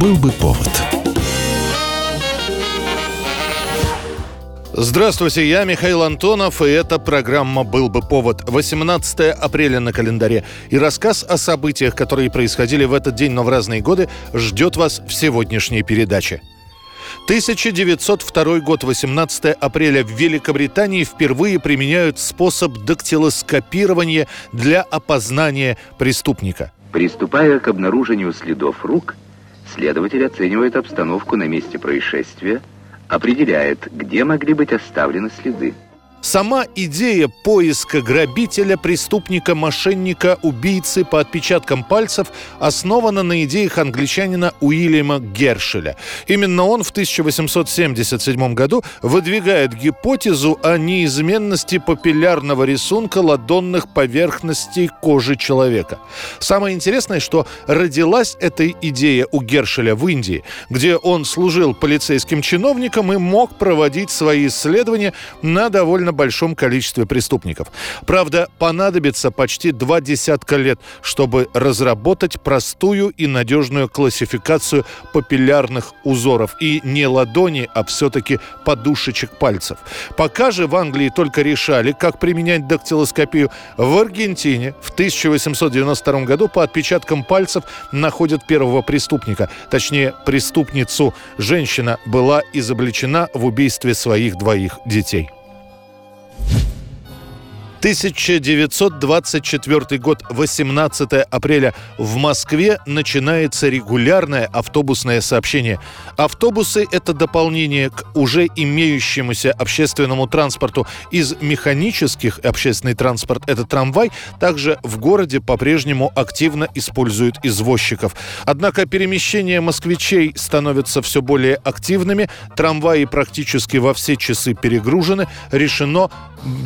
Был бы повод. Здравствуйте, я Михаил Антонов, и эта программа «Был бы повод». 18 апреля на календаре. И рассказ о событиях, которые происходили в этот день, но в разные годы, ждет вас в сегодняшней передаче. 1902 год, 18 апреля. В Великобритании впервые применяют способ дактилоскопирования для опознания преступника. Приступая к обнаружению следов рук, следователь оценивает обстановку на месте происшествия – определяет, где могли быть оставлены следы. Сама идея поиска грабителя, преступника, мошенника, убийцы по отпечаткам пальцев основана на идеях англичанина Уильяма Гершеля. Именно он в 1877 году выдвигает гипотезу о неизменности папиллярного рисунка ладонных поверхностей кожи человека. Самое интересное, что родилась эта идея у Гершеля в Индии, где он служил полицейским чиновником и мог проводить свои исследования на довольно большом количестве преступников. Правда, понадобится почти два десятка лет, чтобы разработать простую и надежную классификацию папиллярных узоров. И не ладони, а все-таки подушечек пальцев. Пока же в Англии только решали, как применять дактилоскопию, в Аргентине в 1892 году по отпечаткам пальцев находят первого преступника. Точнее, преступницу. Женщина была изобличена в убийстве своих двоих детей. 1924 год, 18 апреля. В Москве начинается регулярное автобусное сообщение. Автобусы – это дополнение к уже имеющемуся общественному транспорту. Из механических общественный транспорт – это трамвай. Также в городе по-прежнему активно используют извозчиков. Однако перемещения москвичей становятся все более активными. Трамваи практически во все часы перегружены. Решено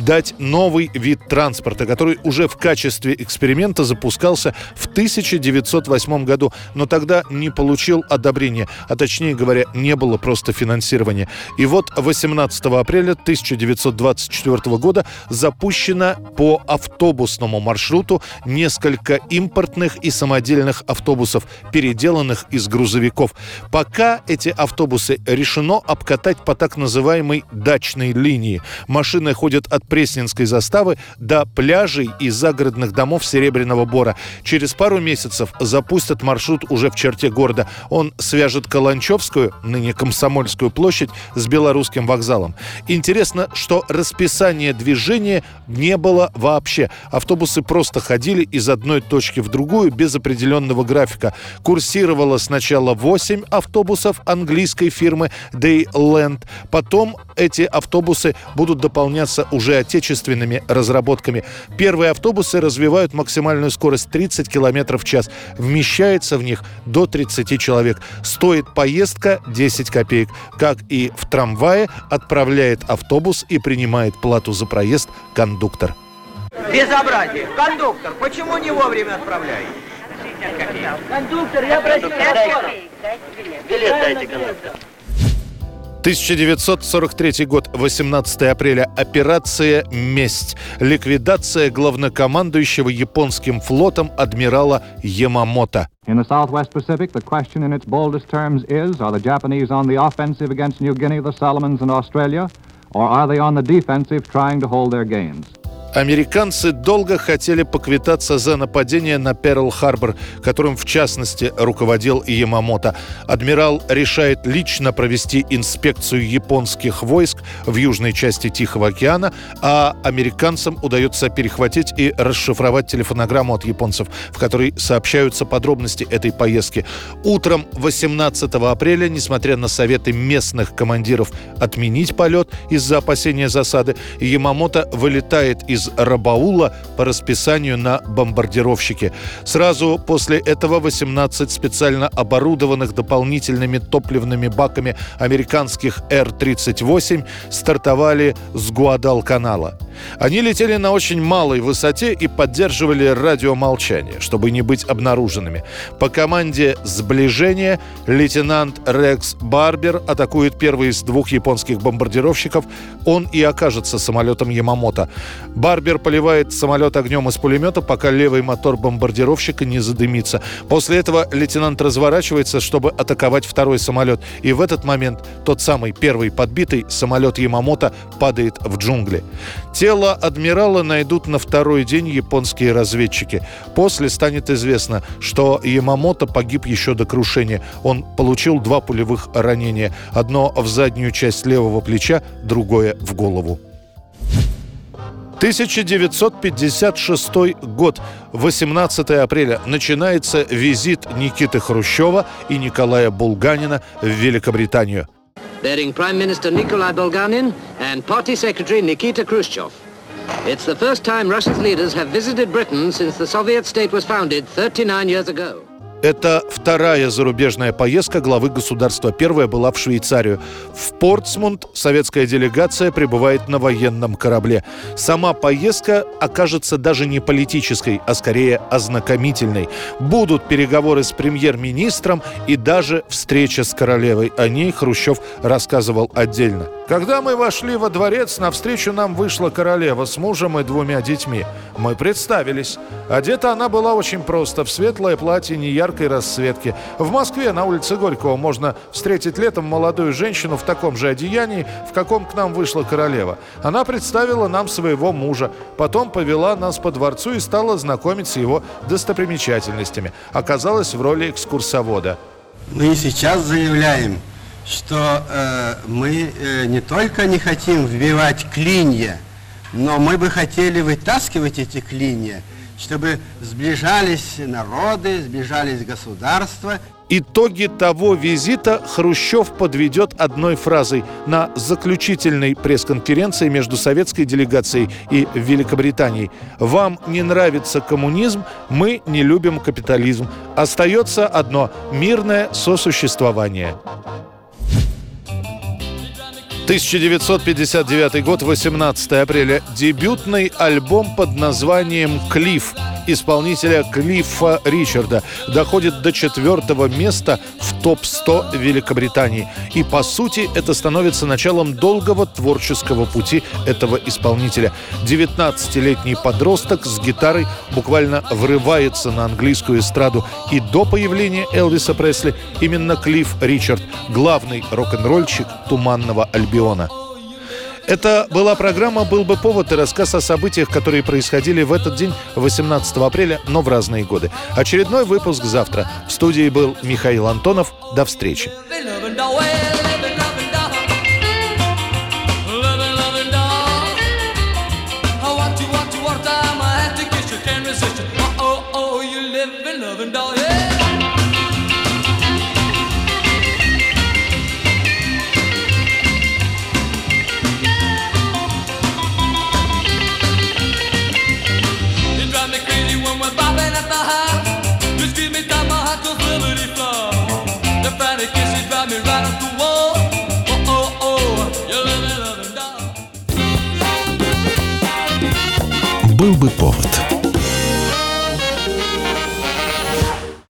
дать новый вид транспорта, который уже в качестве эксперимента запускался в 1908 году, но тогда не получил одобрения, а точнее говоря, не было просто финансирования. И вот 18 апреля 1924 года запущено по автобусному маршруту несколько импортных и самодельных автобусов, переделанных из грузовиков. Пока эти автобусы решено обкатать по так называемой дачной линии. Машины ходят от Пресненской заставы до пляжей и загородных домов Серебряного Бора. Через пару месяцев запустят маршрут уже в черте города. Он свяжет Каланчевскую, ныне Комсомольскую площадь, с Белорусским вокзалом. Интересно, что расписание движения не было вообще. Автобусы просто ходили из одной точки в другую без определенного графика. Курсировало сначала 8 автобусов английской фирмы Dayland. Потом эти автобусы будут дополняться уже отечественными разработками. Первые автобусы развивают максимальную скорость 30 км в час. Вмещается в них до 30 человек. Стоит поездка 10 копеек. Как и в трамвае, отправляет автобус и принимает плату за проезд кондуктор. Безобразие! Кондуктор, почему не вовремя отправляете? Кондуктор, я просил Билет дайте, кондуктор. 1943 год, 18 апреля. Операция «Месть». Ликвидация главнокомандующего японским флотом адмирала Ямамото. In the Southwest Pacific, the question in its boldest terms is, are the Japanese on the offensive against New Guinea, the Solomons and Australia, or are they on the defensive trying to hold their gains? Американцы долго хотели поквитаться за нападение на Перл-Харбор, которым в частности руководил Ямамото. Адмирал решает лично провести инспекцию японских войск в южной части Тихого океана, а американцам удается перехватить и расшифровать телефонограмму от японцев, в которой сообщаются подробности этой поездки. Утром 18 апреля, несмотря на советы местных командиров отменить полет из-за опасения засады, Ямамото вылетает из из Рабаула по расписанию на бомбардировщике. Сразу после этого 18 специально оборудованных дополнительными топливными баками американских Р-38 стартовали с Гуадалканала. Они летели на очень малой высоте и поддерживали радиомолчание, чтобы не быть обнаруженными. По команде сближения лейтенант Рекс Барбер атакует первый из двух японских бомбардировщиков. Он и окажется самолетом Ямамото. Барбер поливает самолет огнем из пулемета, пока левый мотор бомбардировщика не задымится. После этого лейтенант разворачивается, чтобы атаковать второй самолет. И в этот момент тот самый первый подбитый самолет Ямамото падает в джунгли. Тело адмирала найдут на второй день японские разведчики. После станет известно, что Ямамото погиб еще до крушения. Он получил два пулевых ранения. Одно в заднюю часть левого плеча, другое в голову. 1956 год, 18 апреля, начинается визит Никиты Хрущева и Николая Булганина в Великобританию. bearing Prime Minister Nikolai Bulganin and Party Secretary Nikita Khrushchev. It's the first time Russia's leaders have visited Britain since the Soviet state was founded 39 years ago. Это вторая зарубежная поездка главы государства. Первая была в Швейцарию. В Портсмунд советская делегация прибывает на военном корабле. Сама поездка окажется даже не политической, а скорее ознакомительной. Будут переговоры с премьер-министром и даже встреча с королевой. О ней Хрущев рассказывал отдельно. Когда мы вошли во дворец, навстречу нам вышла королева с мужем и двумя детьми. Мы представились. Одета она была очень просто, в светлое платье неяркой расцветки. В Москве на улице Горького можно встретить летом молодую женщину в таком же одеянии, в каком к нам вышла королева. Она представила нам своего мужа, потом повела нас по дворцу и стала знакомить с его достопримечательностями. Оказалась в роли экскурсовода. Мы сейчас заявляем, что э, мы э, не только не хотим вбивать клинья, но мы бы хотели вытаскивать эти клинья, чтобы сближались народы, сближались государства. Итоги того визита Хрущев подведет одной фразой на заключительной пресс-конференции между советской делегацией и Великобританией. «Вам не нравится коммунизм, мы не любим капитализм. Остается одно – мирное сосуществование». 1959 год, 18 апреля. Дебютный альбом под названием «Клифф» исполнителя Клиффа Ричарда доходит до четвертого места в топ-100 Великобритании. И, по сути, это становится началом долгого творческого пути этого исполнителя. 19-летний подросток с гитарой буквально врывается на английскую эстраду. И до появления Элвиса Пресли именно Клифф Ричард, главный рок-н-ролльщик «Туманного Альбиона». Это была программа «Был бы повод» и рассказ о событиях, которые происходили в этот день, 18 апреля, но в разные годы. Очередной выпуск завтра. В студии был Михаил Антонов. До встречи. Был бы повод.